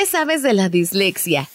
¿Qué sabes de la dislexia?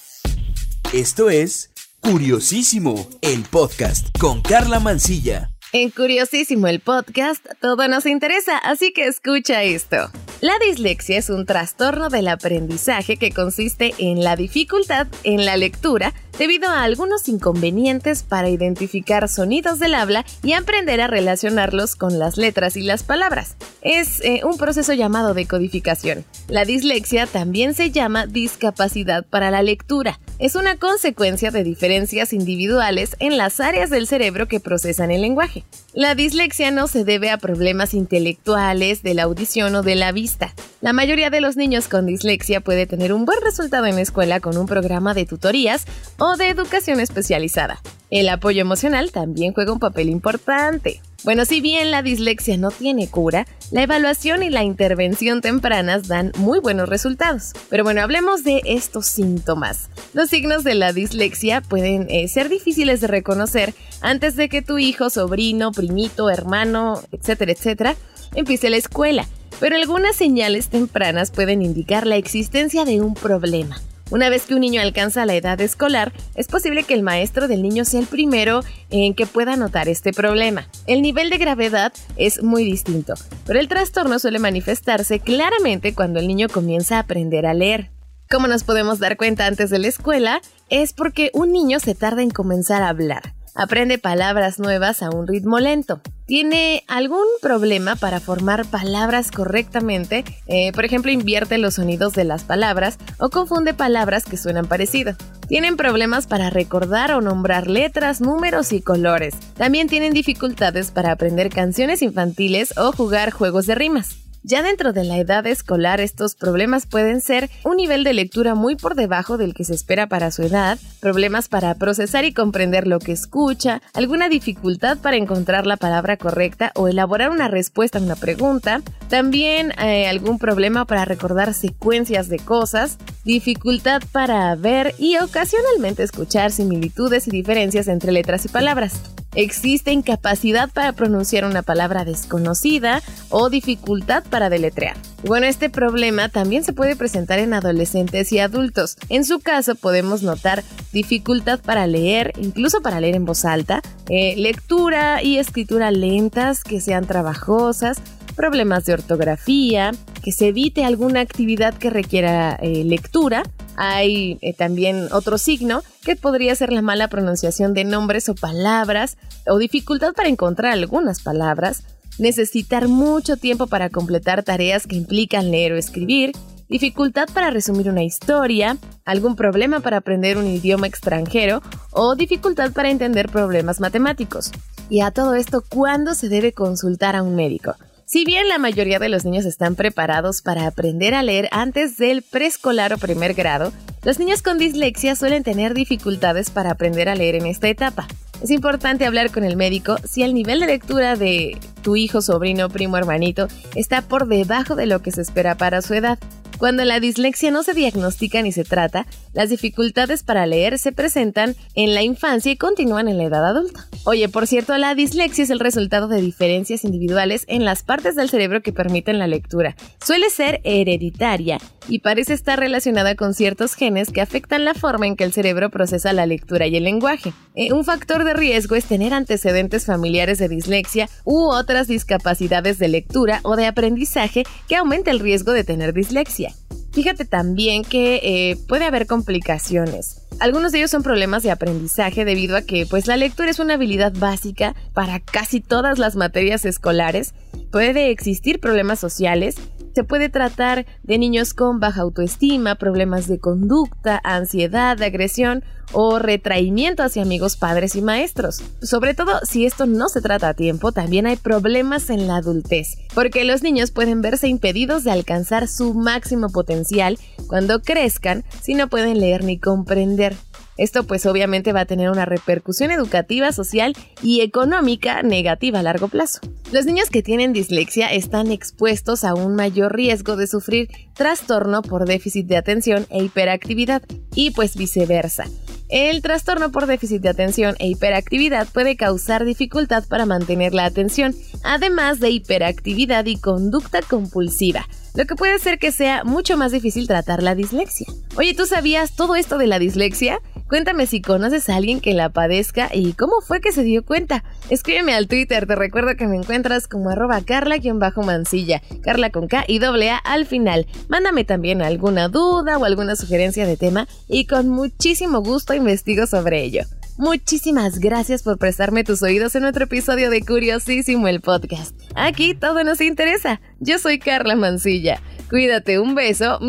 Esto es Curiosísimo, el podcast con Carla Mancilla. En Curiosísimo el podcast, todo nos interesa, así que escucha esto. La dislexia es un trastorno del aprendizaje que consiste en la dificultad en la lectura debido a algunos inconvenientes para identificar sonidos del habla y aprender a relacionarlos con las letras y las palabras. Es eh, un proceso llamado decodificación. La dislexia también se llama discapacidad para la lectura. Es una consecuencia de diferencias individuales en las áreas del cerebro que procesan el lenguaje. La dislexia no se debe a problemas intelectuales, de la audición o de la vista. La mayoría de los niños con dislexia puede tener un buen resultado en la escuela con un programa de tutorías o de educación especializada. El apoyo emocional también juega un papel importante. Bueno, si bien la dislexia no tiene cura, la evaluación y la intervención tempranas dan muy buenos resultados. Pero bueno, hablemos de estos síntomas. Los signos de la dislexia pueden eh, ser difíciles de reconocer antes de que tu hijo, sobrino, primito, hermano, etcétera, etcétera, empiece la escuela. Pero algunas señales tempranas pueden indicar la existencia de un problema. Una vez que un niño alcanza la edad escolar, es posible que el maestro del niño sea el primero en que pueda notar este problema. El nivel de gravedad es muy distinto, pero el trastorno suele manifestarse claramente cuando el niño comienza a aprender a leer. Como nos podemos dar cuenta antes de la escuela, es porque un niño se tarda en comenzar a hablar. Aprende palabras nuevas a un ritmo lento. ¿Tiene algún problema para formar palabras correctamente? Eh, por ejemplo, invierte los sonidos de las palabras o confunde palabras que suenan parecido. Tienen problemas para recordar o nombrar letras, números y colores. También tienen dificultades para aprender canciones infantiles o jugar juegos de rimas. Ya dentro de la edad escolar estos problemas pueden ser un nivel de lectura muy por debajo del que se espera para su edad, problemas para procesar y comprender lo que escucha, alguna dificultad para encontrar la palabra correcta o elaborar una respuesta a una pregunta, también eh, algún problema para recordar secuencias de cosas, dificultad para ver y ocasionalmente escuchar similitudes y diferencias entre letras y palabras. Existe incapacidad para pronunciar una palabra desconocida o dificultad para deletrear. Bueno, este problema también se puede presentar en adolescentes y adultos. En su caso podemos notar dificultad para leer, incluso para leer en voz alta, eh, lectura y escritura lentas que sean trabajosas, problemas de ortografía, que se evite alguna actividad que requiera eh, lectura. Hay eh, también otro signo que podría ser la mala pronunciación de nombres o palabras o dificultad para encontrar algunas palabras, necesitar mucho tiempo para completar tareas que implican leer o escribir, dificultad para resumir una historia, algún problema para aprender un idioma extranjero o dificultad para entender problemas matemáticos. Y a todo esto, ¿cuándo se debe consultar a un médico? Si bien la mayoría de los niños están preparados para aprender a leer antes del preescolar o primer grado, los niños con dislexia suelen tener dificultades para aprender a leer en esta etapa. Es importante hablar con el médico si el nivel de lectura de tu hijo, sobrino, primo, hermanito está por debajo de lo que se espera para su edad. Cuando la dislexia no se diagnostica ni se trata, las dificultades para leer se presentan en la infancia y continúan en la edad adulta. Oye, por cierto, la dislexia es el resultado de diferencias individuales en las partes del cerebro que permiten la lectura. Suele ser hereditaria y parece estar relacionada con ciertos genes que afectan la forma en que el cerebro procesa la lectura y el lenguaje. Eh, un factor de riesgo es tener antecedentes familiares de dislexia u otras discapacidades de lectura o de aprendizaje que aumenta el riesgo de tener dislexia. Fíjate también que eh, puede haber complicaciones. Algunos de ellos son problemas de aprendizaje debido a que pues la lectura es una habilidad básica para casi todas las materias escolares. Puede existir problemas sociales se puede tratar de niños con baja autoestima, problemas de conducta, ansiedad, agresión o retraimiento hacia amigos, padres y maestros. Sobre todo si esto no se trata a tiempo, también hay problemas en la adultez, porque los niños pueden verse impedidos de alcanzar su máximo potencial cuando crezcan si no pueden leer ni comprender. Esto pues obviamente va a tener una repercusión educativa, social y económica negativa a largo plazo. Los niños que tienen dislexia están expuestos a un mayor riesgo de sufrir trastorno por déficit de atención e hiperactividad y pues viceversa. El trastorno por déficit de atención e hiperactividad puede causar dificultad para mantener la atención, además de hiperactividad y conducta compulsiva, lo que puede ser que sea mucho más difícil tratar la dislexia. Oye, ¿tú sabías todo esto de la dislexia? Cuéntame si conoces a alguien que la padezca y cómo fue que se dio cuenta. Escríbeme al Twitter, te recuerdo que me encuentras como arroba carla-mansilla, carla con K y doble A al final. Mándame también alguna duda o alguna sugerencia de tema y con muchísimo gusto investigo sobre ello. Muchísimas gracias por prestarme tus oídos en otro episodio de Curiosísimo el podcast. Aquí todo nos interesa. Yo soy Carla Mancilla. Cuídate, un beso.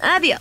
Adiós.